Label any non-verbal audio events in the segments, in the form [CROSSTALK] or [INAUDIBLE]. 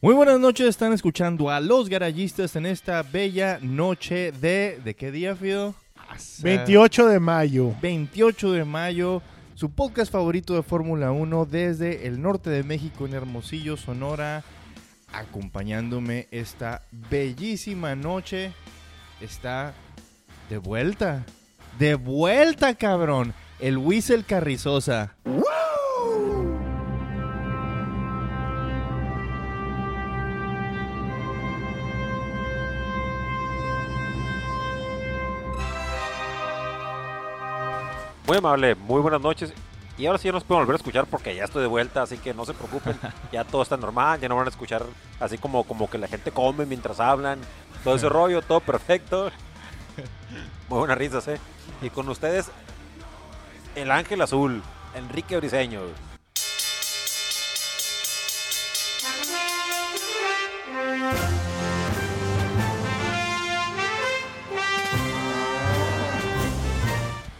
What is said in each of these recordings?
Muy buenas noches, están escuchando a los garayistas en esta bella noche de... ¿De qué día, Fido? 28 de mayo. 28 de mayo, su podcast favorito de Fórmula 1 desde el norte de México en Hermosillo, Sonora, acompañándome esta bellísima noche. Está de vuelta, de vuelta, cabrón, el Whistle Carrizosa. Muy amable, muy buenas noches. Y ahora sí ya nos pueden volver a escuchar porque ya estoy de vuelta, así que no se preocupen. [LAUGHS] Ya todo está normal, ya no van a escuchar así como, como que la gente come mientras hablan. Todo ese [LAUGHS] rollo, todo perfecto. Muy buenas risas, ¿eh? Y con ustedes, el ángel azul, Enrique Briseño.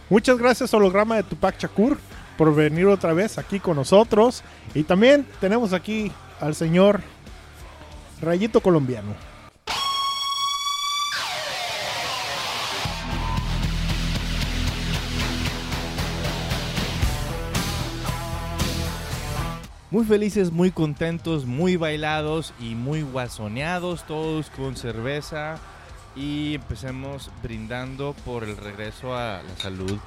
Muchas gracias, holograma de Tupac Shakur, por venir otra vez aquí con nosotros. Y también tenemos aquí al señor Rayito Colombiano. Muy felices, muy contentos, muy bailados y muy guasoneados, todos con cerveza. Y empecemos brindando por el regreso a la salud.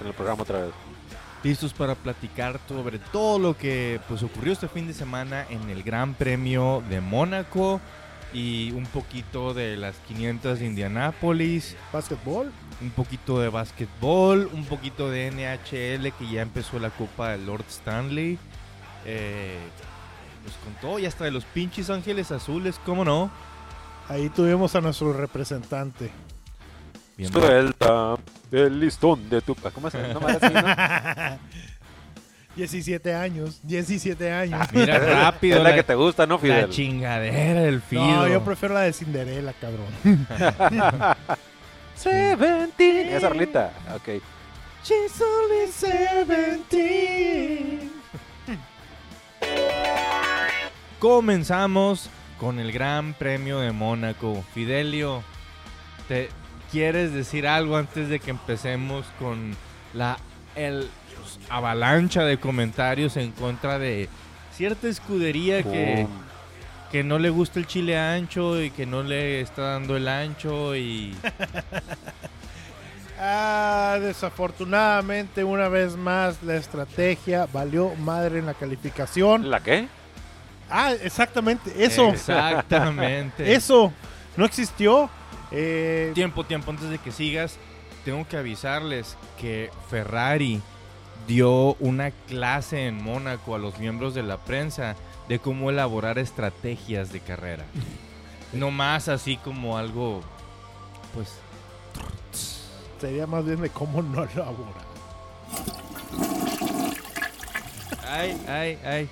En el programa otra vez. listos para platicar sobre todo lo que pues ocurrió este fin de semana en el Gran Premio de Mónaco y un poquito de las 500 de Indianápolis, Básquetbol. un poquito de básquetbol, un poquito de NHL que ya empezó la Copa de Lord Stanley. Eh, pues con todo, y hasta de los pinches Ángeles Azules, ¿cómo no? Ahí tuvimos a nuestro representante. Bien, Suelta el listón de tu... ¿Cómo es? No, madre, así, ¿no? [LAUGHS] 17 años, 17 años. Mira, [LAUGHS] rápido. es la la- que te gusta, ¿no, La Fidel? chingadera del Fido. no, yo prefiero la de Cinderella, cabrón. [LAUGHS] [LAUGHS] Seventeen. Esa rolita. Ok. She's only 17. Comenzamos con el Gran Premio de Mónaco. Fidelio, ¿te quieres decir algo antes de que empecemos con la el, avalancha de comentarios en contra de cierta escudería que, que no le gusta el chile ancho y que no le está dando el ancho y [LAUGHS] Ah, desafortunadamente, una vez más, la estrategia valió madre en la calificación. ¿La qué? Ah, exactamente, eso. Exactamente. [LAUGHS] Eso no existió. Eh, Tiempo, tiempo, antes de que sigas, tengo que avisarles que Ferrari dio una clase en Mónaco a los miembros de la prensa de cómo elaborar estrategias de carrera. [LAUGHS] No más así como algo, pues, sería más bien de cómo no elaborar. ay, ay, ay.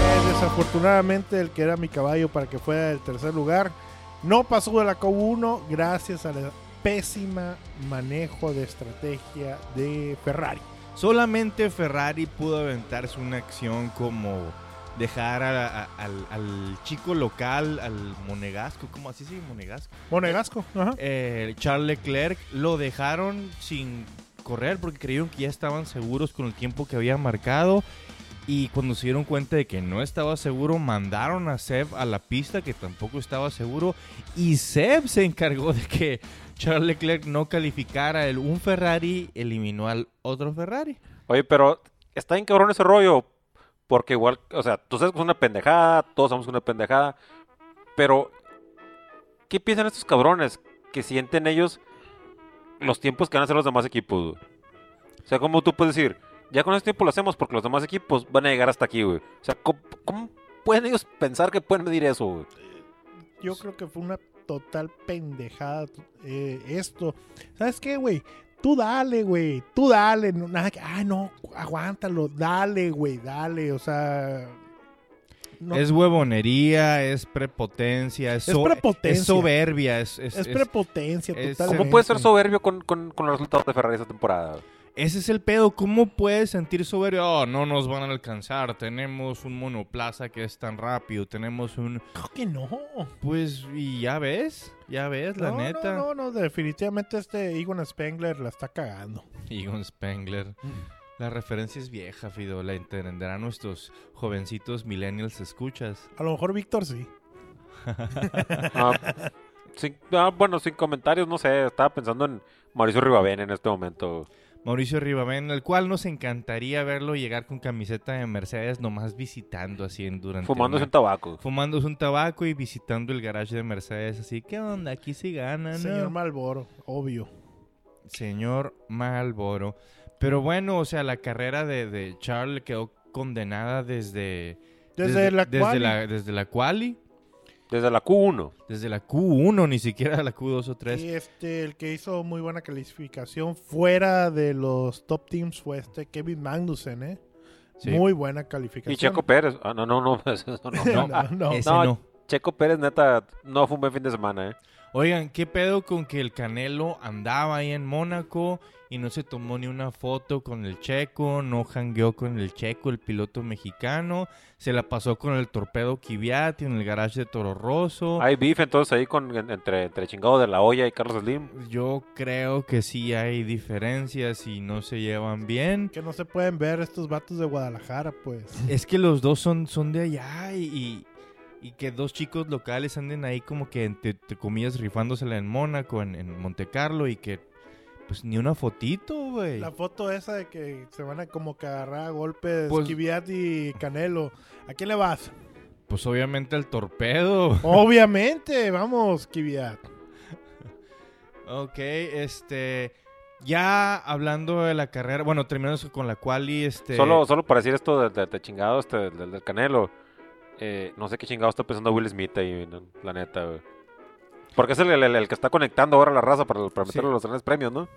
Eh, desafortunadamente, el que era mi caballo para que fuera el tercer lugar no pasó de la Q1 gracias al pésima manejo de estrategia de Ferrari. Solamente Ferrari pudo aventarse una acción como dejar a- a- al, al chico local, al monegasco, ¿cómo así se dice monegasco? Monegasco, ajá. eh, Charles Leclerc lo dejaron sin correr porque creyeron que ya estaban seguros con el tiempo que había marcado y cuando se dieron cuenta de que no estaba seguro mandaron a Seb a la pista que tampoco estaba seguro y Seb se encargó de que Charles Leclerc no calificara el un Ferrari eliminó al otro Ferrari Oye, pero está bien cabrón ese rollo. Porque igual, o sea, tú sabes que es una pendejada, todos es una pendejada. Pero, ¿qué piensan estos cabrones? Que sienten ellos los tiempos que van a hacer los demás equipos? O sea, como tú puedes decir, ya con este tiempo lo hacemos porque los demás equipos van a llegar hasta aquí, güey. O sea, ¿cómo, cómo pueden ellos pensar que pueden medir eso, güey? Yo creo que fue una total pendejada eh, esto. ¿Sabes qué, güey? Tú dale, güey. Tú dale. No, nada que, ah, no, aguántalo. Dale, güey. Dale. O sea, No, Es huevonería, es prepotencia, es, Es so- prepotencia. es soberbia, es, es- prepotencia es- totalmente. ¿Cómo puedes ser soberbio con, con, con los resultados de Ferrari esta temporada? Ese es el pedo. ¿Cómo puedes sentir soberbio? Oh, no nos van a alcanzar. Tenemos un monoplaza que es tan rápido. Tenemos un... Claro que no. Pues, y ya ves, ya ves, la no, neta. No, no, no, definitivamente este Egon Spengler la está cagando. Egon Spengler. La referencia es vieja, Fido. La entenderán nuestros jovencitos millennials escuchas. A lo mejor Víctor sí. [LAUGHS] Ah, sin- ah, bueno, sin comentarios, no sé. Estaba pensando en Mauricio Ribabén en este momento. Mauricio Ribamén, el cual nos encantaría verlo llegar con camiseta de Mercedes, nomás visitando así en durante. Fumándose una- un tabaco. Fumándose un tabaco y visitando el garage de Mercedes. Así, ¿qué onda? Aquí sí ganan. Señor Malboro, obvio. Señor Malboro. Pero bueno, o sea, la carrera de, de Charles quedó condenada desde... Desde, la desde cual la, desde la quali, Desde la Q1. desde la Q1, ni siquiera la Q2 o 3. y este, el que hizo muy buena calificación fuera de los top teams fue este Kevin Magnussen, ¿eh? Sí. Muy buena calificación. Y Checo Pérez. Ah, no, no, no. [LAUGHS] [LAUGHS] no. No, No, no. ese No, no. Checo Pérez, neta, no fue un buen fin de semana, ¿eh? Oigan, ¿qué pedo con que el Canelo andaba ahí en Mónaco y no se tomó ni una foto con el Checo, no jangueó con el Checo, el piloto mexicano, se la pasó con el torpedo Kvyat en el garage de Toro Rosso. Hay beef entonces ahí con, en- entre, entre chingado de la olla y Carlos Slim. Yo creo que sí hay diferencias y no se llevan bien. Que no se pueden ver estos vatos de Guadalajara, pues. Es que los dos son, son de allá y, y- que dos chicos locales anden ahí como que, te, te comillas, rifándosela en Mónaco, en, en Monte Carlo y que pues ni una fotito, güey. La foto esa de que se van a como que agarrar a golpes Pues- Kvyat y Canelo. ¿A quién le vas? Pues obviamente el torpedo. Obviamente, vamos, Kvyat. [LAUGHS] ok, este... Ya hablando de la carrera, bueno, terminando con la quali, este... Solo, solo para decir esto de, de- de chingado, este, del, del Canelo. Eh, no sé qué chingado está pensando Will Smith ahí, no, la neta, güey. Porque es el, el- el que está conectando ahora la raza para, para Sí. meterle los grandes premios, ¿no?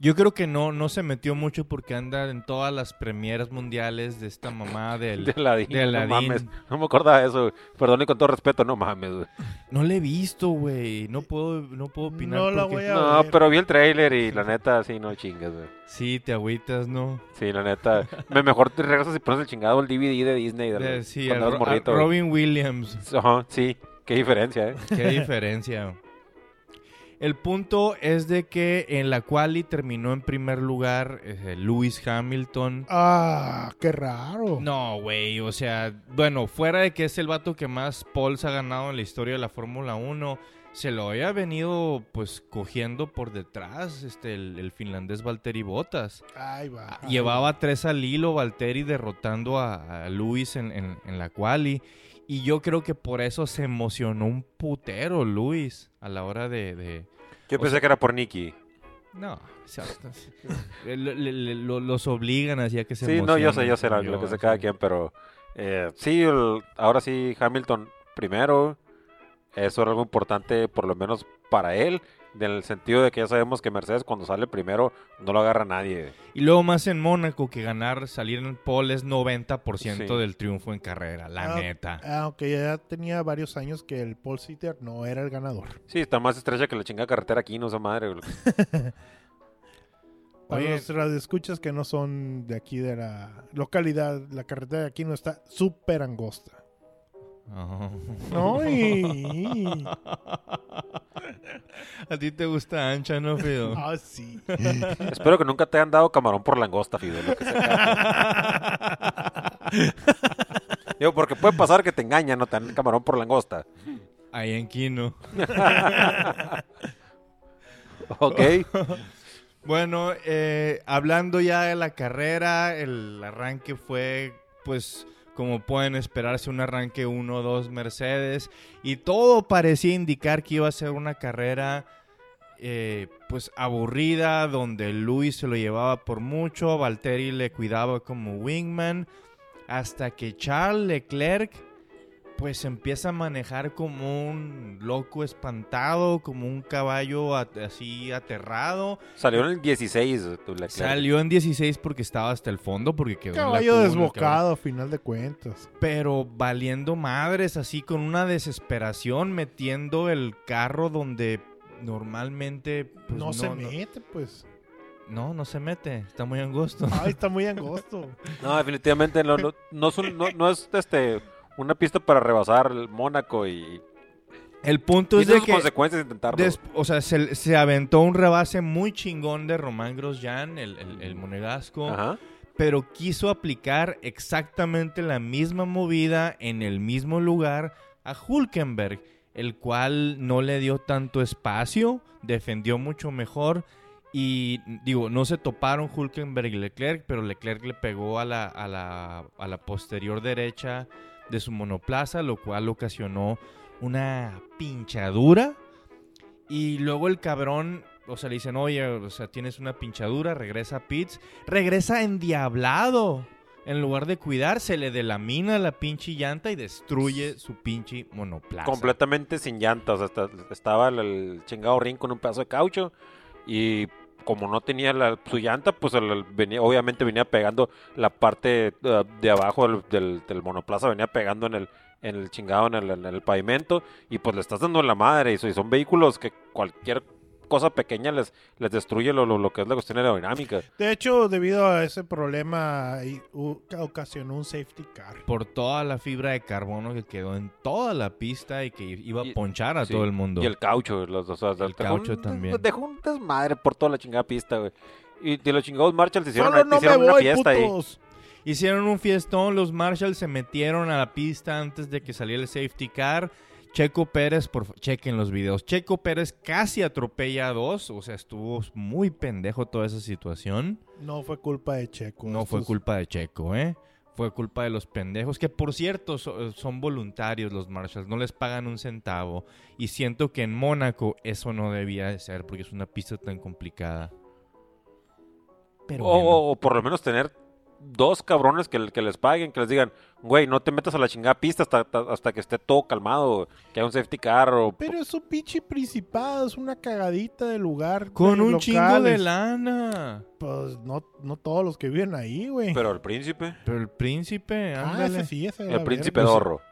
Yo creo que no, no se metió mucho porque anda en todas las premieras mundiales de esta mamá [LAUGHS] del... De Aladdin, de no mames. No me acordaba de eso. Perdón y con todo respeto, no mames, güey. No le he visto, güey. No puedo, no puedo opinar. No la voy a No, ver. pero vi el trailer y la neta, sí, no chingas, güey. Sí, te agüitas, ¿no? Sí, la neta. Me mejor te regresas y pones el chingado el DVD de Disney. De, De- sí, cuando a a morrito, güey. Robin Williams. Ajá, sí. Qué diferencia, ¿eh? Qué diferencia. El punto es de que en la quali terminó en primer lugar eh, Lewis Hamilton. Ah, qué raro. No, güey, o sea, bueno, fuera de que es el vato que más poles ha ganado en la historia de la Fórmula 1, se lo había venido pues cogiendo por detrás este el, el finlandés Valtteri Bottas. Ay, va. Llevaba tres al hilo Valtteri derrotando a, a Luis en, en- en la quali. Y yo creo que por eso se emocionó un putero Luis a la hora de... de- Yo pensé sea- que era por Nicky. No, le- le- le- lo- los obligan así a que se Sí, no, yo sé, yo sé lo, yo, lo que sé sí. cada quien, pero eh, sí, el- ahora sí, Hamilton primero. Eso era algo importante, por lo menos para él, en el sentido de que ya sabemos que Mercedes cuando sale primero no lo agarra nadie. Y luego más en Mónaco que ganar, salir en pole es 90% Sí. del triunfo en carrera, la Ah, neta. Aunque ya tenía varios años que el Paul Sitter no era el ganador. Sí, está más estrecha que la chingada carretera aquí, no esa madre. [LAUGHS] Para Oye. los radioescuchas que no son de aquí de la localidad, la carretera de aquí no está súper angosta. Ajá. No, y... [LAUGHS] A ti te gusta ancha, ¿no, Fido? [LAUGHS] Ah, sí. [LAUGHS] Espero que nunca te hayan dado camarón por langosta, Fidel. Lo que sea. [LAUGHS] Digo, porque puede pasar que te engañan, no te dan camarón por langosta. Ahí en Quino. Ok. Bueno, eh, hablando ya de la carrera, el arranque fue, pues, como pueden esperarse, un arranque 1-2 Mercedes. Y todo parecía indicar que iba a ser una carrera, eh, pues, aburrida, donde Luis se lo llevaba por mucho, Valtteri le cuidaba como wingman, hasta que Charles Leclerc, pues empieza a manejar como un loco espantado, como un caballo at- así aterrado. Salió en el 16. tu Leclerc. Salió en 16 porque estaba hasta el fondo, porque quedó en la Caballo Q1, desbocado, a final de cuentas. pero valiendo madres, así con una desesperación, metiendo el carro donde normalmente pues, no, se no, mete, pues. no, no se mete, está muy angosto. Ay, está muy [LAUGHS] angosto. No, definitivamente no, no, no es, un- no- no es, este, una pista para rebasar el Mónaco y, El punto y es de que, consecuencias intentarlo. o sea, se, se aventó un rebase muy chingón de Román Grosjean, el, el, el monegasco, Ajá. pero quiso aplicar exactamente la misma movida en el mismo lugar a Hulkenberg, el cual no le dio tanto espacio, defendió mucho mejor y digo, no se toparon Hulkenberg y Leclerc, pero Leclerc le pegó a la, a la, a la posterior derecha de su monoplaza, lo cual ocasionó una pinchadura. Y luego el cabrón, o sea, le dicen, oye, o sea, tienes una pinchadura, regresa a pits. Regresa endiablado. En lugar de cuidarse, le delamina la pinche llanta y destruye su pinche monoplaza. Completamente sin llantas. Hasta, estaba el, el chingado ring con un pedazo de caucho. Y como no tenía la- su llanta, pues el- venía, obviamente venía pegando la parte eh, de abajo del, del- del monoplaza, venía pegando en el, en el chingado, en el, en el pavimento. Y pues le estás dando la madre. Y son vehículos que cualquier cosa pequeña les, les destruye lo, lo- lo que es la cuestión aerodinámica. De hecho, debido a ese problema, y- u- ocasionó un safety car. Por toda la fibra de carbono que quedó en toda la pista y que iba a Y- ponchar a Sí, todo el mundo. Y el caucho, los, o sea, El caucho un- también. Dejó un desmadre por toda la chingada pista, güey. Y de los chingados Marshalls hicieron, no hicieron una voy, fiesta ahí. Hicieron un fiestón, los Marshalls se metieron a la pista antes de que saliera el safety car. Checo Pérez, por chequen los videos. Checo Pérez casi atropella a dos, o sea, estuvo muy pendejo toda esa situación. No fue culpa de Checo. No fue culpa de Checo, ¿eh? Fue culpa de los pendejos, que por cierto so- son voluntarios los Marshalls, no les pagan un centavo. Y siento que en Mónaco eso no debía de ser, porque es una pista tan complicada. Pero O, bueno. o- o por lo menos tener dos cabrones que, que les paguen, que les digan, güey, no te metas a la chingada pista hasta, hasta, que esté todo calmado, que haya un safety car o... Pero es un pinche principado, es una cagadita de lugar. con de un chingo de lana. Pues no, no todos los que viven ahí, güey. Pero el príncipe, Pero el príncipe, ah, ándale. ese sí, ese el príncipe verga. Dorro. [LAUGHS]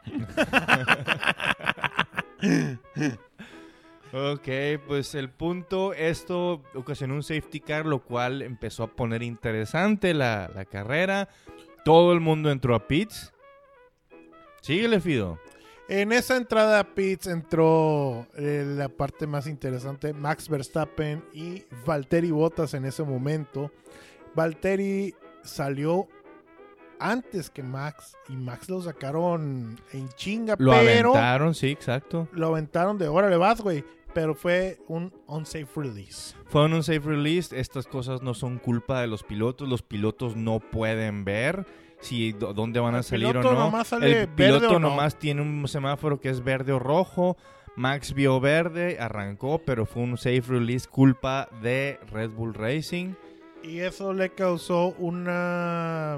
Ok, pues el punto, esto ocasionó un safety car, lo cual empezó a poner interesante la, la carrera. Todo el mundo entró a pits. Síguele, Fido. En esa entrada a pits entró eh, la parte más interesante, Max Verstappen y Valtteri Bottas en ese momento. Valtteri salió antes que Max y Max lo sacaron en chinga, Lo pero aventaron, sí, exacto. lo aventaron de órale vas, güey. Pero fue un unsafe release. Fue un safe release. Estas cosas no son culpa de los pilotos. Los pilotos no pueden ver si dónde van a El salir o no. nomás sale El verde piloto o no. nomás tiene un semáforo que es verde o rojo. Max vio verde, arrancó, pero fue un safe release culpa de Red Bull Racing. Y eso le causó una...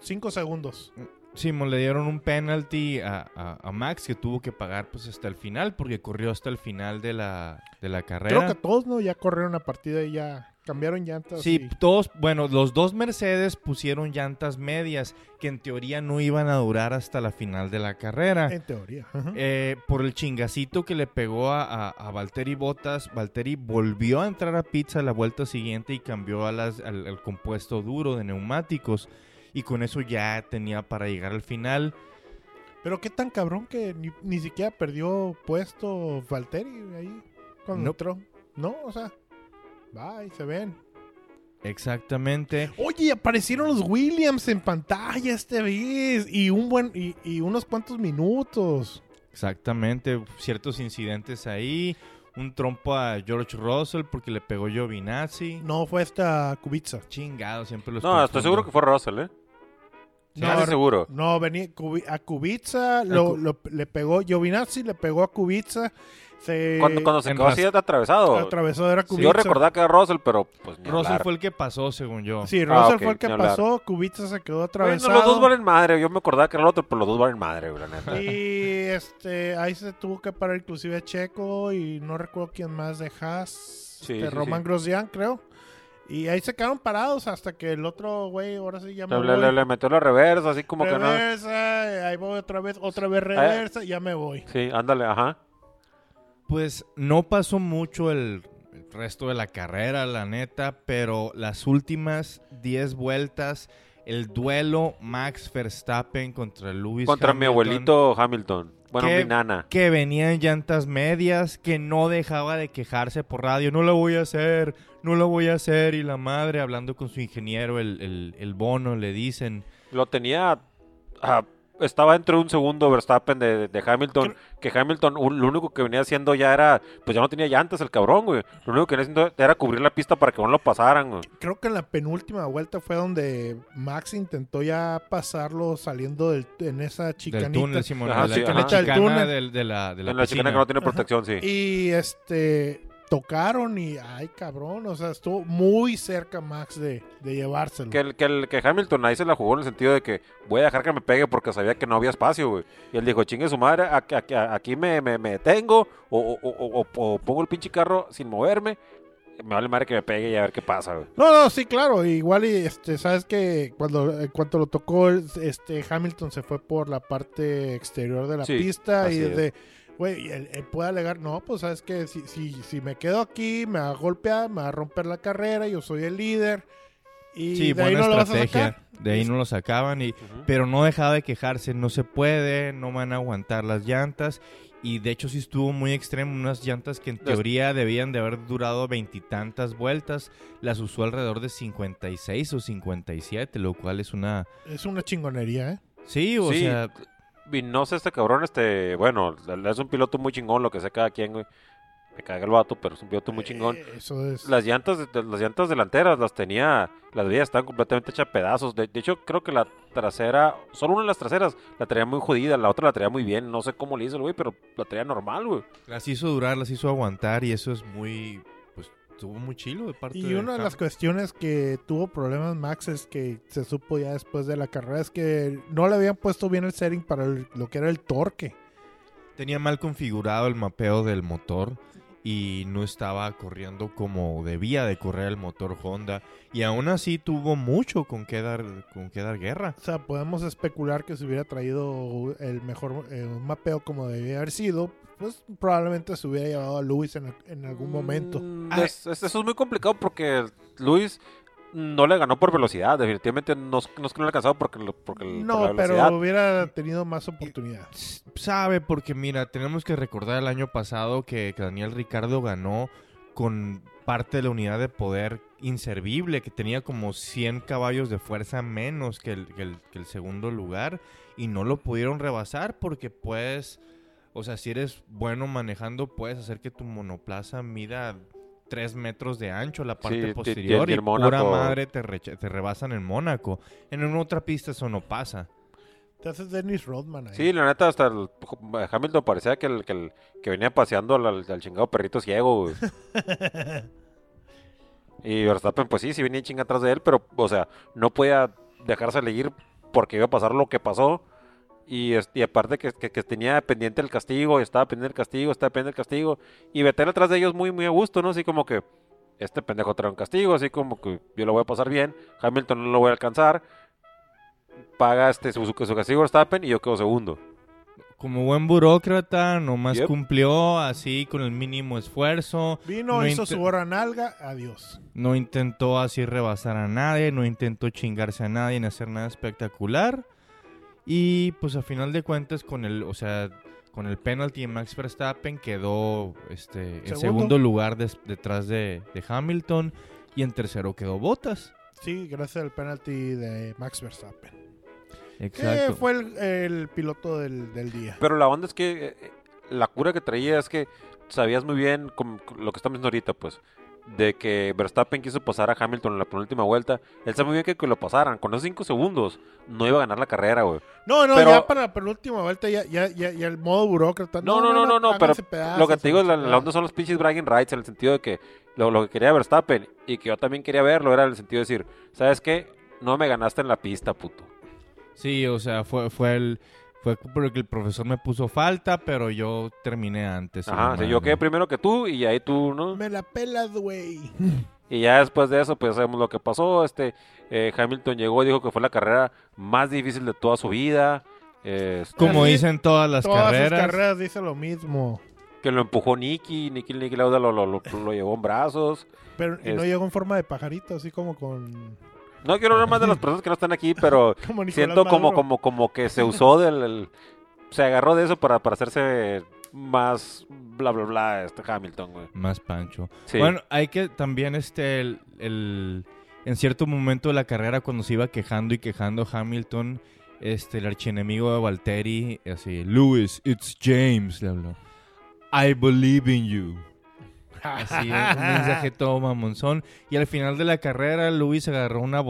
5 segundos. Simón, le dieron un penalty a, a- a Max que tuvo que pagar pues hasta el final porque corrió hasta el final de la, de la carrera. Creo que todos, ¿no? Ya corrieron a partida y ya cambiaron llantas. Sí, y- todos, bueno, los dos Mercedes pusieron llantas medias que en teoría no iban a durar hasta la final de la carrera. En teoría. Eh, por el chingacito que le pegó a, a, a Valtteri Bottas, Valtteri volvió a entrar a pizza la vuelta siguiente y cambió a las, al, al compuesto duro de neumáticos. Y con eso ya tenía para llegar al final. Pero qué tan cabrón que ni, ni siquiera perdió puesto Valtteri ahí cuando No. entró. No, o sea, bye, se ven. Exactamente. Oye, aparecieron los Williams en pantalla este vez y un buen y, y unos cuantos minutos. Exactamente. Ciertos incidentes ahí. Un trompo a George Russell porque le pegó Giovinazzi. No fue esta Kubica. Chingado, siempre los No, estoy seguro que fue Russell, ¿eh? Casi seguro. No, venía a Kubica, lo, Ku- lo- le pegó, Giovinazzi le pegó a Kubica, se Cuando, cuando se en quedó así ras- atravesado. atravesó, era Kubica. Yo recordaba que era Russell, pero pues ni Russell hablar. fue el que pasó, según yo. Sí, Ah, Russell fue el que pasó, Kubica se quedó Bueno, atravesado. los dos valen madre. Yo me acordaba que era el otro, pero los dos valen madre, la neta. Y este, ahí se tuvo que parar inclusive Checo y no recuerdo quién más de Haas, Sí, este, sí, Roman sí. Grosjean creo. Y ahí se quedaron parados hasta que el otro güey, ahora sí ya me Le, le- voy. le- le metió la reversa, así como que no. reversa, ahí voy otra vez, otra vez reversa, ya me voy. Sí, ándale, ajá. Pues no pasó mucho el, el resto de la carrera, la neta, pero las últimas 10 vueltas, el duelo Max Verstappen contra Lewis Contra mi abuelito Hamilton. Bueno, ¿Qué? mi nana. Que venía en llantas medias, que no dejaba de quejarse por radio, no lo voy a hacer, no lo voy a hacer, y la madre hablando con su ingeniero, el, el, el bono, le dicen... Lo tenía. ah, estaba entre un segundo Verstappen de, de Hamilton. Que Hamilton, un- lo único que venía haciendo ya era. Pues ya no tenía llantas el cabrón, güey. Lo único que venía haciendo era cubrir la pista para que no lo pasaran, güey. Creo que en la penúltima vuelta fue donde Max intentó ya pasarlo saliendo del, en esa Del chicanita. túnel, Simón, Ajá, de la, sí, la. Del chicana túnel. del- de la, de la en la chicana piscina. que no tiene protección, sí. Y este tocaron y ay cabrón, o sea, estuvo muy cerca Max de, de llevárselo. Que, el, que, el, que Hamilton ahí se la jugó en el sentido de que voy a dejar que me pegue porque sabía que no había espacio, güey. Y él dijo, chingue su madre, aquí, aquí- aquí me, me, me detengo o, o- o- o- o pongo el pinche carro sin moverme. Me vale madre que me pegue y a ver qué pasa, güey. No, no, sí, claro, igual y este, sabes que cuando en cuanto lo tocó este Hamilton se fue por la parte exterior de la Sí, pista y así es. Güey, él, él puede alegar, no, pues sabes que si, si, si me quedo aquí, me va a golpear, me va a romper la carrera, yo soy el líder y Sí, de ahí buena no lo vas a estrategia. sacar. De ahí no lo sacaban, y, pero no dejaba de quejarse. No se puede, no van a aguantar las llantas. Y de hecho sí estuvo muy extremo. Unas llantas que en teoría debían de haber durado veintitantas vueltas. Las usó alrededor de 56 o 57, lo cual es una... Es una chingonería, ¿eh? Sí, o Sí, sea... Y no sé, este cabrón, este, bueno, es un piloto muy chingón, lo que sé cada quien, güey. Me caga el vato, pero es un piloto muy chingón. Eh, Eso es. Las llantas, las llantas delanteras las tenía, las vías estaban completamente hechas pedazos. De, de hecho, creo que la trasera, solo una de las traseras la traía muy jodida, la otra la traía muy bien. No sé cómo le hizo el güey, pero la traía normal, güey. Las hizo durar, las hizo aguantar y eso es muy... Estuvo muy chilo de parte Y de una de las cuestiones que tuvo problemas Max es que se supo ya después de la carrera es que no le habían puesto bien el setting para el- lo que era el torque. Tenía mal configurado el mapeo del motor y no estaba corriendo como debía de correr el motor Honda. Y aún así tuvo mucho con qué dar, con qué dar guerra. O sea, podemos especular que si hubiera traído el mejor eh, un mapeo como debía haber sido, pues probablemente se hubiera llevado a Lewis en, en algún momento. Mm, Ay. es- es- eso es muy complicado porque Luis no le ganó por velocidad. Definitivamente no, es- no es que no le alcanzado porque, porque el- por No, la velocidad. pero hubiera tenido más oportunidad. Sabe, porque mira, tenemos que recordar el año pasado que, que Daniel Ricardo ganó con parte de la unidad de poder inservible, que tenía como 100 caballos de fuerza menos que el, que el- que el segundo lugar, y no lo pudieron rebasar porque puedes, o sea, si eres bueno manejando, puedes hacer que tu monoplaza mida 3 metros de ancho la parte Sí, posterior y el pura madre te, recha- te rebasan en Mónaco. En una otra pista eso no pasa. Te haces Dennis Rodman ahí. Sí, la neta, hasta el, Hamilton parecía que, el, que, el- que venía paseando al, al- al chingado perrito ciego, güey. [LAUGHS] y Verstappen, pues sí, sí venía chinga atrás de él, pero, o sea, no podía dejarse elegir porque iba a pasar lo que pasó. Y, es- y aparte que, que- que tenía pendiente el castigo, estaba pendiente el castigo, estaba pendiente el castigo. Y Vettel atrás de ellos muy, muy a gusto, ¿no? Así como que este pendejo trae un castigo, así como que yo lo voy a pasar bien, Hamilton no lo voy a alcanzar. Paga este su, castigo Verstappen y yo quedo segundo. Como buen burócrata, nomás Yep. cumplió así con el mínimo esfuerzo. Vino, No hizo su hora nalga, adiós. No intentó así rebasar a nadie, no intentó chingarse a nadie ni hacer nada espectacular. Y pues a final de cuentas con el, o sea, con el penalty de Max Verstappen quedó este en Segundo. lugar des- detrás de, de Hamilton y en tercero quedó Bottas. Sí, gracias al penalti de Max Verstappen. Que Exacto. fue el, el piloto del, del día. Pero la onda es que eh, la cura que traía es que sabías muy bien como lo que estamos viendo ahorita, pues. De que Verstappen quiso pasar a Hamilton en la penúltima vuelta. Él sabe muy bien que, que lo pasaran. Con esos 5 segundos no iba a ganar la carrera, güey. No, no, Pero- ya para la penúltima vuelta ya, ya, ya, ya el modo burócrata. No, no, no, no, no, pero háganse pedazos, lo que te digo es la, la onda son los pinches bragging rights en el sentido de que lo, lo que quería Verstappen y que yo también quería verlo era en el sentido de decir, ¿sabes qué? No me ganaste en la pista, puto. Sí, o sea, fue, fue el... Fue porque el profesor me puso falta, pero yo terminé antes. Ajá, sí, yo quedé primero que tú y ahí tú, ¿no? Me la pelas, güey. Y ya después de eso, pues sabemos lo que pasó. Este eh, Hamilton llegó y dijo que fue la carrera más difícil de toda su vida. eh, este, Como dicen todas las Todas carreras. sus carreras dice lo mismo. que lo empujó Nicky, Nicky, Nicky Lauda lo, lo, lo- lo llevó en brazos. Pero y no Es- llegó en forma de pajarito, así como con. No quiero hablar más de las [LAUGHS] personas que no están aquí, pero [LAUGHS] como siento como, como, como que se usó del... el- se agarró de eso para, para hacerse más bla, bla, bla, este Hamilton, güey. Más pancho. Sí. Bueno, hay que también este el, el- en cierto momento de la carrera cuando se iba quejando y quejando Hamilton, este el archienemigo de Valtteri, así, Lewis, it's James, le habló. I believe in you. Así, un mensaje todo mamonzón. Y al final de la carrera, Luis agarró una,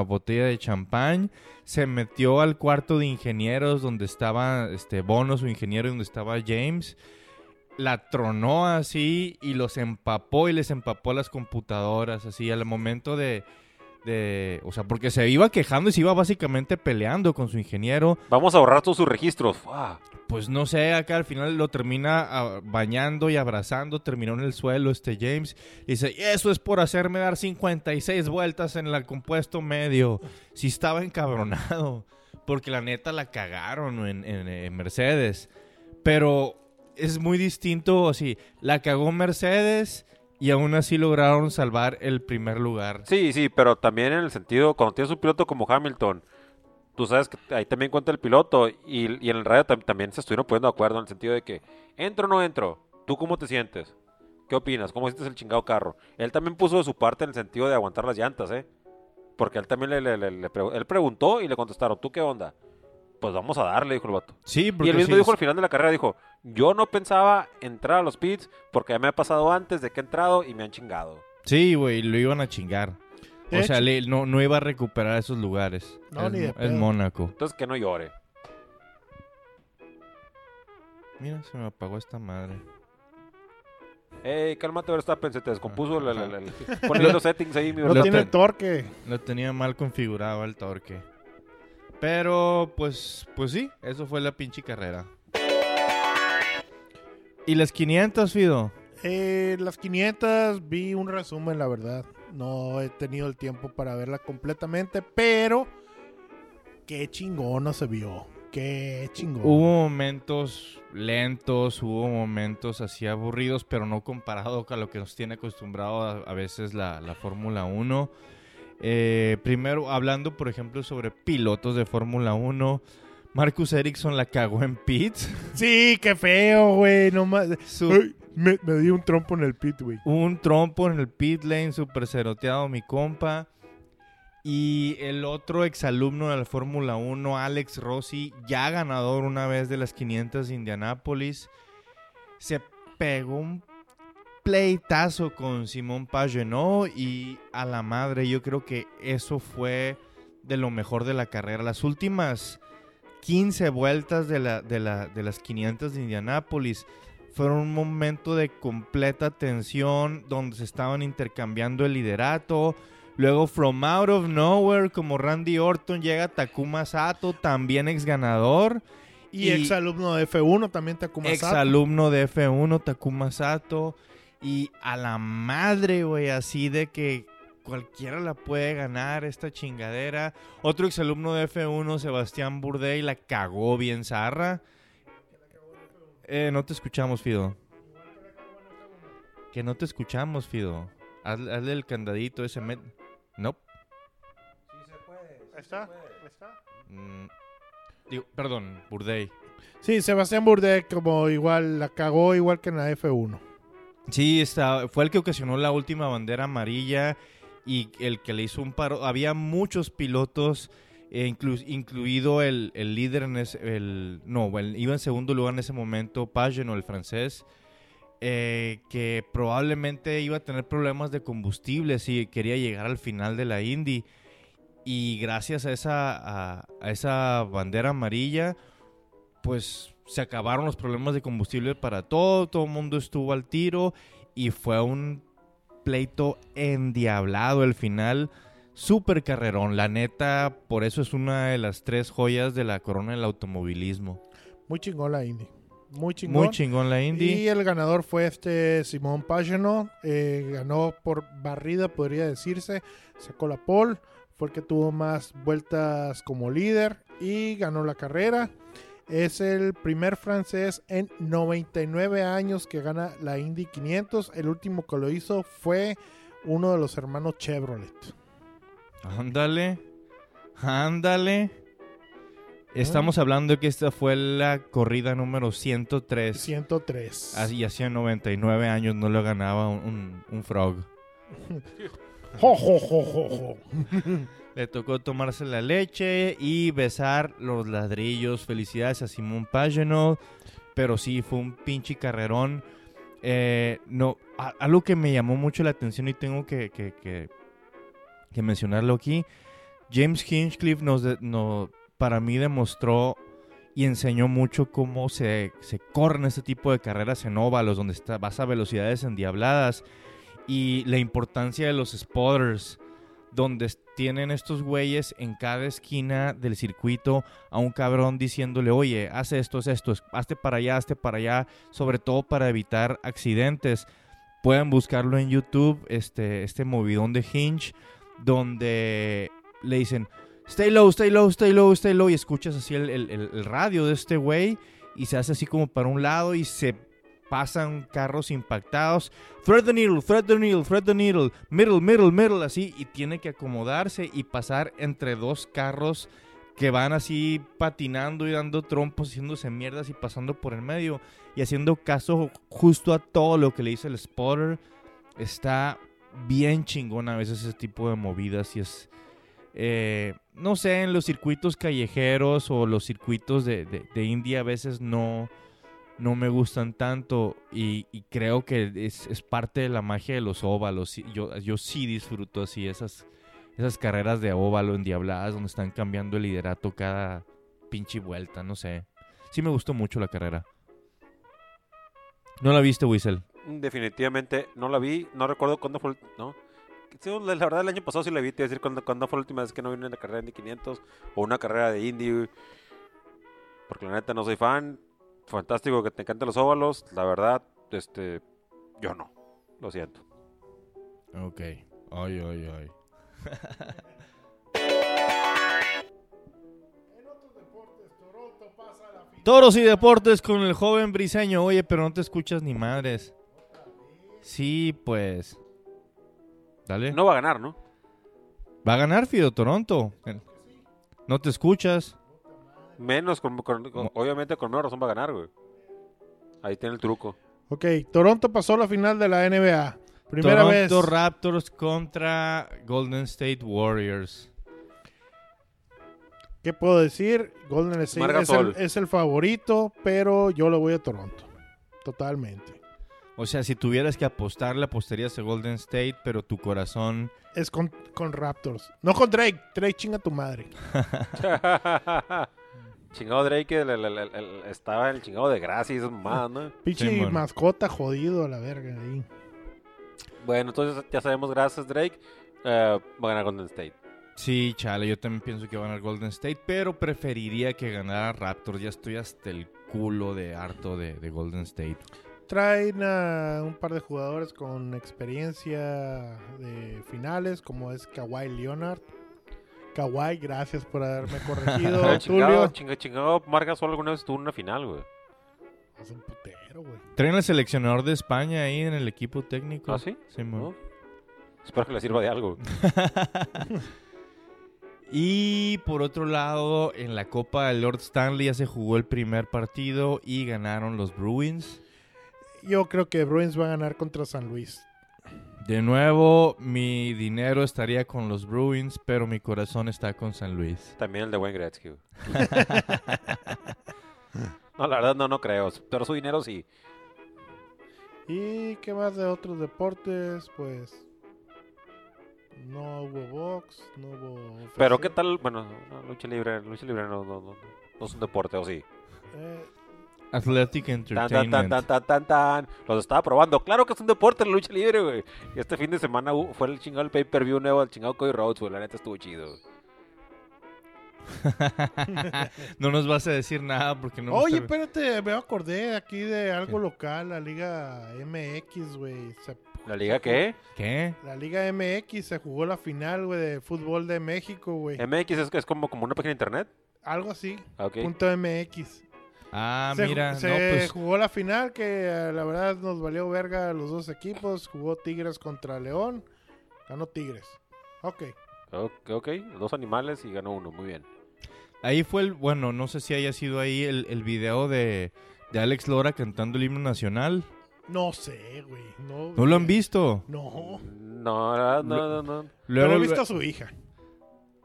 botella de champán, se metió al cuarto de ingenieros donde estaba este Bono, su ingeniero, donde estaba James. La tronó así y los empapó y les empapó las computadoras, así, al momento de... de o sea, porque se iba quejando y se iba básicamente peleando con su ingeniero. Vamos a borrar todos sus registros. Pues no sé, acá al final lo termina ah, bañando y abrazando, terminó en el suelo este James. Y dice, eso es por hacerme dar 56 vueltas en el compuesto medio. Sí estaba encabronado, porque la neta la cagaron en, en- en Mercedes. Pero es muy distinto, así, la cagó Mercedes y aún así lograron salvar el primer lugar. Sí, sí, pero también en el sentido, cuando tienes un piloto como Hamilton, tú sabes que ahí también cuenta el piloto y, y en el radio tam- también se estuvieron poniendo de acuerdo en el sentido de que, ¿entro o no entro? ¿Tú cómo te sientes? ¿Qué opinas? ¿Cómo sientes el chingado carro? Él también puso de su parte en el sentido de aguantar las llantas, ¿eh? Porque él también le, le- le- le pre- él preguntó y le contestaron, ¿tú qué onda? Pues vamos a darle, dijo el vato. Sí, Y porque él mismo dijo al final de la carrera, dijo, yo no pensaba entrar a los pits porque ya me ha pasado antes de que he entrado y me han chingado. Sí, güey, lo iban a chingar. De o sea, le- no, no iba a recuperar esos lugares. No, es, ni de es pedo. Mónaco. Entonces que no llore. Mira, se me apagó esta madre. Ey, cálmate, Verstappen, se te descompuso el, el, el- el- Ponle los settings ahí, mi No Lo Verstappen. tiene ten- torque. Lo tenía mal configurado el torque. Pero, pues, pues sí, eso fue la pinche carrera. ¿Y las 500, Fido? Eh, las 500 vi un resumen, la verdad. No he tenido el tiempo para verla completamente, pero qué chingón no se vio. Qué chingón. Hubo momentos lentos, hubo momentos así aburridos, pero no comparado con lo que nos tiene acostumbrado a, a veces la, la Fórmula 1. Eh, primero, hablando, por ejemplo, sobre pilotos de Fórmula 1. Marcus Ericsson la cagó en pits. [LAUGHS] Sí, qué feo, güey. No más. Su- me, me di un trompo en el pit, güey. un trompo en el pit lane, super ceroteado mi compa. Y el otro exalumno de la Fórmula 1, Alex Rossi, ya ganador una vez de las 500 de Indianápolis, se pegó un pleitazo con Simón Pagenaud y a la madre, yo creo que eso fue de lo mejor de la carrera. Las últimas 15 vueltas de, la, de, la, de las 500 de Indianápolis fueron un momento de completa tensión donde se estaban intercambiando el liderato. Luego, from out of nowhere, como Randy Orton, llega Takuma Sato, también ex ganador. Y, Y- ex alumno de F1 también Takuma Ex Sato. alumno de F1, Takuma Sato. Y a la madre, güey, así de que cualquiera la puede ganar esta chingadera. Otro ex alumno de F1, Sebastián Burdey, la cagó bien zarra. Eh, no te escuchamos, Fido. Que no te escuchamos, Fido. Haz- Hazle el candadito ese. met- No. Ahí está, ahí está. Mm, digo, perdón, Burdey. Sí, Sebastián Bourdais como igual la cagó igual que en la F1. Sí, está, fue el que ocasionó la última bandera amarilla y el que le hizo un paro. Había muchos pilotos, eh, inclu- incluido el, el líder en ese, el, no, el- iba en segundo lugar en ese momento, Pagenaud, el francés. eh, que probablemente iba a tener problemas de combustible si quería llegar al final de la Indy. Y gracias a esa, a, a esa bandera amarilla, pues se acabaron los problemas de combustible para todo, todo el mundo estuvo al tiro y fue un pleito endiablado el final. Súper carrerón, la neta, por eso es una de las tres joyas de la corona del automovilismo. Muy chingón la Indy. Muy chingón. Muy chingón la Indy. Y el ganador fue este Simón Pagano. Eh, ganó por barrida, podría decirse. Sacó la pole. Fue el que tuvo más vueltas como líder. Y ganó la carrera. Es el primer francés en 99 años que gana la Indy 500. El último que lo hizo fue uno de los hermanos Chevrolet. Ándale. Ándale. Estamos hablando de que esta fue la corrida número 103. 103. Así hacía 99 años no lo ganaba un, un- un frog. [LAUGHS] Jo, jo, jo, jo, jo. Le tocó tomarse la leche y besar los ladrillos. Felicidades a Simón Pagano. Pero sí, fue un pinche carrerón. Eh, no, a- algo que me llamó mucho la atención y tengo que, que- que- que mencionarlo aquí. James Hinchcliffe nos, de- no- para mí demostró y enseñó mucho cómo se, se corren este tipo de carreras en óvalos, donde está, vas a velocidades endiabladas. Y la importancia de los spotters donde tienen estos güeyes en cada esquina del circuito a un cabrón diciéndole, oye, haz esto, haz esto, hazte para allá, hazte para allá, sobre todo para evitar accidentes. Pueden buscarlo en YouTube, este, este movidón de Hinge, donde le dicen, stay low, stay low, stay low, stay low, y escuchas así el, el- el- radio de este güey, y se hace así como para un lado y se pasan carros impactados. Thread the needle, thread the needle, thread the needle, middle, middle, middle, así, y tiene que acomodarse y pasar entre dos carros que van así patinando y dando trompos, haciéndose mierdas y pasando por el medio y haciendo caso justo a todo lo que le dice el spotter. Está bien chingón a veces ese tipo de movidas y es, eh, no sé, en los circuitos callejeros o los circuitos de, de, de India a veces no, no me gustan tanto y, creo que es, es parte de la magia de los óvalos. Yo, yo sí disfruto así esas, esas carreras de óvalo endiabladas donde están cambiando el liderato cada pinche vuelta, no sé. Sí me gustó mucho la carrera. ¿No la viste, Whistle? Definitivamente no la vi, no recuerdo cuándo fue, el- ¿no? La verdad el año pasado sí la vi, te iba a decir cuándo, cuándo fue la última vez que no vine en la carrera de Indy 500 o una carrera de Indy, porque la neta no soy fan, fantástico que te encanten los óvalos, la verdad, este, yo no, lo siento. Ok. Ay, ay, ay. Toros y deportes con el joven briseño. Oye, pero no te escuchas ni madres. Sí, pues. Dale. No va a ganar, ¿no? Va a ganar Fido Toronto. No te escuchas. Menos, con, con- obviamente con menos razón va a ganar, güey. Ahí tiene el truco. Ok, Toronto pasó a la final de la NBA. Primera Toronto vez. Raptors contra Golden State Warriors. ¿Qué puedo decir? Golden State el, es el favorito, pero yo lo voy a Toronto. Totalmente. O sea, si tuvieras que apostarle, apostarías a Golden State, pero tu corazón Es con, con Raptors. No con Drake. Drake chinga tu madre. [LAUGHS] [LAUGHS] chingado Drake el- el- el- el- el- estaba en el chingado de gracia y esas mamadas, ¿no? [LAUGHS] Pinche Sí, mascota jodido a la verga ahí. Bueno, entonces ya sabemos, gracias Drake, eh, va a ganar Golden State. Sí, chale, yo también pienso que va a ganar Golden State, pero preferiría que ganara Raptors. Ya estoy hasta el culo de harto de, de Golden State. Traen a un par de jugadores con experiencia de finales, como es Kawhi Leonard. Kawhi, gracias por haberme [LAUGHS] corregido, chingado, Tulio. chingado, chingado, Marga solo alguna vez estuvo en una final, güey. Es un putero, güey. Traen al seleccionador de España ahí en el equipo técnico. ¿Ah, sí? Sí, man. ¿No? Espero que le sirva de algo. [LAUGHS] Y por otro lado, en la Copa del Lord Stanley ya se jugó el primer partido y ganaron los Bruins. Yo creo que Bruins va a ganar contra San Luis. De nuevo, mi dinero estaría con los Bruins, pero mi corazón está con San Luis. También el de Wayne Gretzky, [LAUGHS] no, la verdad no, no creo. Pero su dinero sí. ¿Y qué más de otros deportes? Pues no hubo box, no hubo... Pero qué tal, bueno, no, lucha libre, lucha libre no, no, no, no es un deporte, ¿o sí? Eh, Athletic Tan, tan, tan, Entertainment. tan, tan, tan, tan. Los estaba probando. Claro que es un deporte la lucha libre, güey. Y Este fin de semana hu- fue el chingado el pay-per-view nuevo, el chingado Cody Rhodes, güey. La neta estuvo chido. [LAUGHS] no nos vas a decir nada porque no. Oye, espérate, me acordé aquí de algo local, la Liga MX, güey. Se- ¿La liga qué? ¿Qué? La Liga MX se jugó la final, güey, de fútbol de México, güey. MX es, es como, como una página de internet. Algo así, punto MX. Ah, se, mira, se no, pues. jugó la final que eh, la verdad nos valió verga a los dos equipos. Jugó Tigres contra León. Ganó Tigres. Ok. Ok, ok. Dos animales y ganó uno. Muy bien. Ahí fue el. Bueno, no sé si haya sido ahí el, el video de, de Alex Lora cantando el himno nacional. No sé, güey. No, ¿No lo han visto? No. No, no, no, no. no. Luego, Pero he visto a su hija.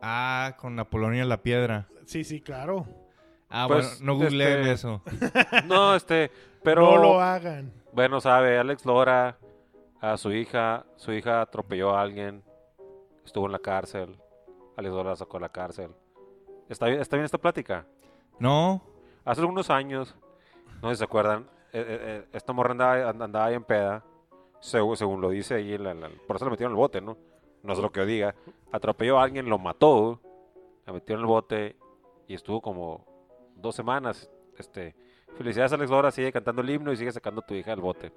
Ah, con la Polonia la piedra. Sí, sí, claro. Ah, Pues, bueno, no googleen este, eso. [LAUGHS] No, este, pero No lo hagan. bueno, sabe, Alex Lora, a su hija, su hija atropelló a alguien, estuvo en la cárcel, Alex Lora la sacó de la cárcel. ¿Está bien, está bien esta plática? No. Hace algunos años, no sé si se acuerdan, eh, eh, eh, esta morra andaba, and- andaba ahí en peda, según, según lo dice ahí, en la- la- por eso la metieron en el bote, ¿no? No sé lo que yo diga. Atropelló a alguien, lo mató, la metieron en el bote y estuvo como dos semanas. Este, felicidades Alex Lora, sigue cantando el himno y sigue sacando a tu hija del bote.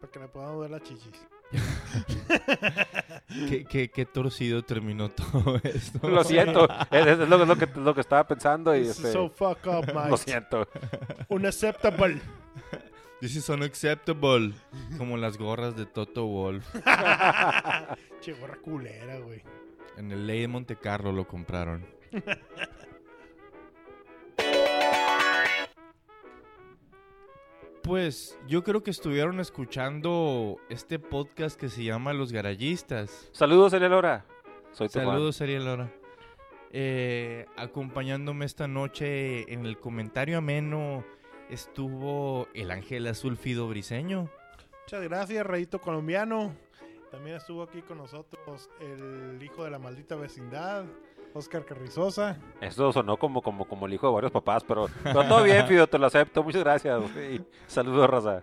Para que le podamos ver las chichis. [LAUGHS] ¿Qué, qué, qué torcido terminó todo [LAUGHS] esto. Lo siento, es, es lo, es lo que, es lo que estaba pensando y This is este, so fuck up, [LAUGHS] lo Mike. siento. Unacceptable. This is unacceptable. Como las gorras de Toto Wolf. Che, gorra culera, güey. En el Ley de Monte Carlo lo compraron. Pues yo creo que estuvieron escuchando este podcast que se llama Los Garallistas. Saludos, Elia Lora. Soy tu fan. Saludos, Ariel Lora. Eh, acompañándome esta noche en el comentario ameno estuvo el Ángel Azul Fido Briseño. Muchas gracias, Rayito Colombiano. También estuvo aquí con nosotros el hijo de la maldita vecindad, Oscar Carrizosa. Esto sonó como, como, como el hijo de varios papás, pero, pero todo bien, Fido, te lo acepto. Muchas gracias. Y saludos, Raza.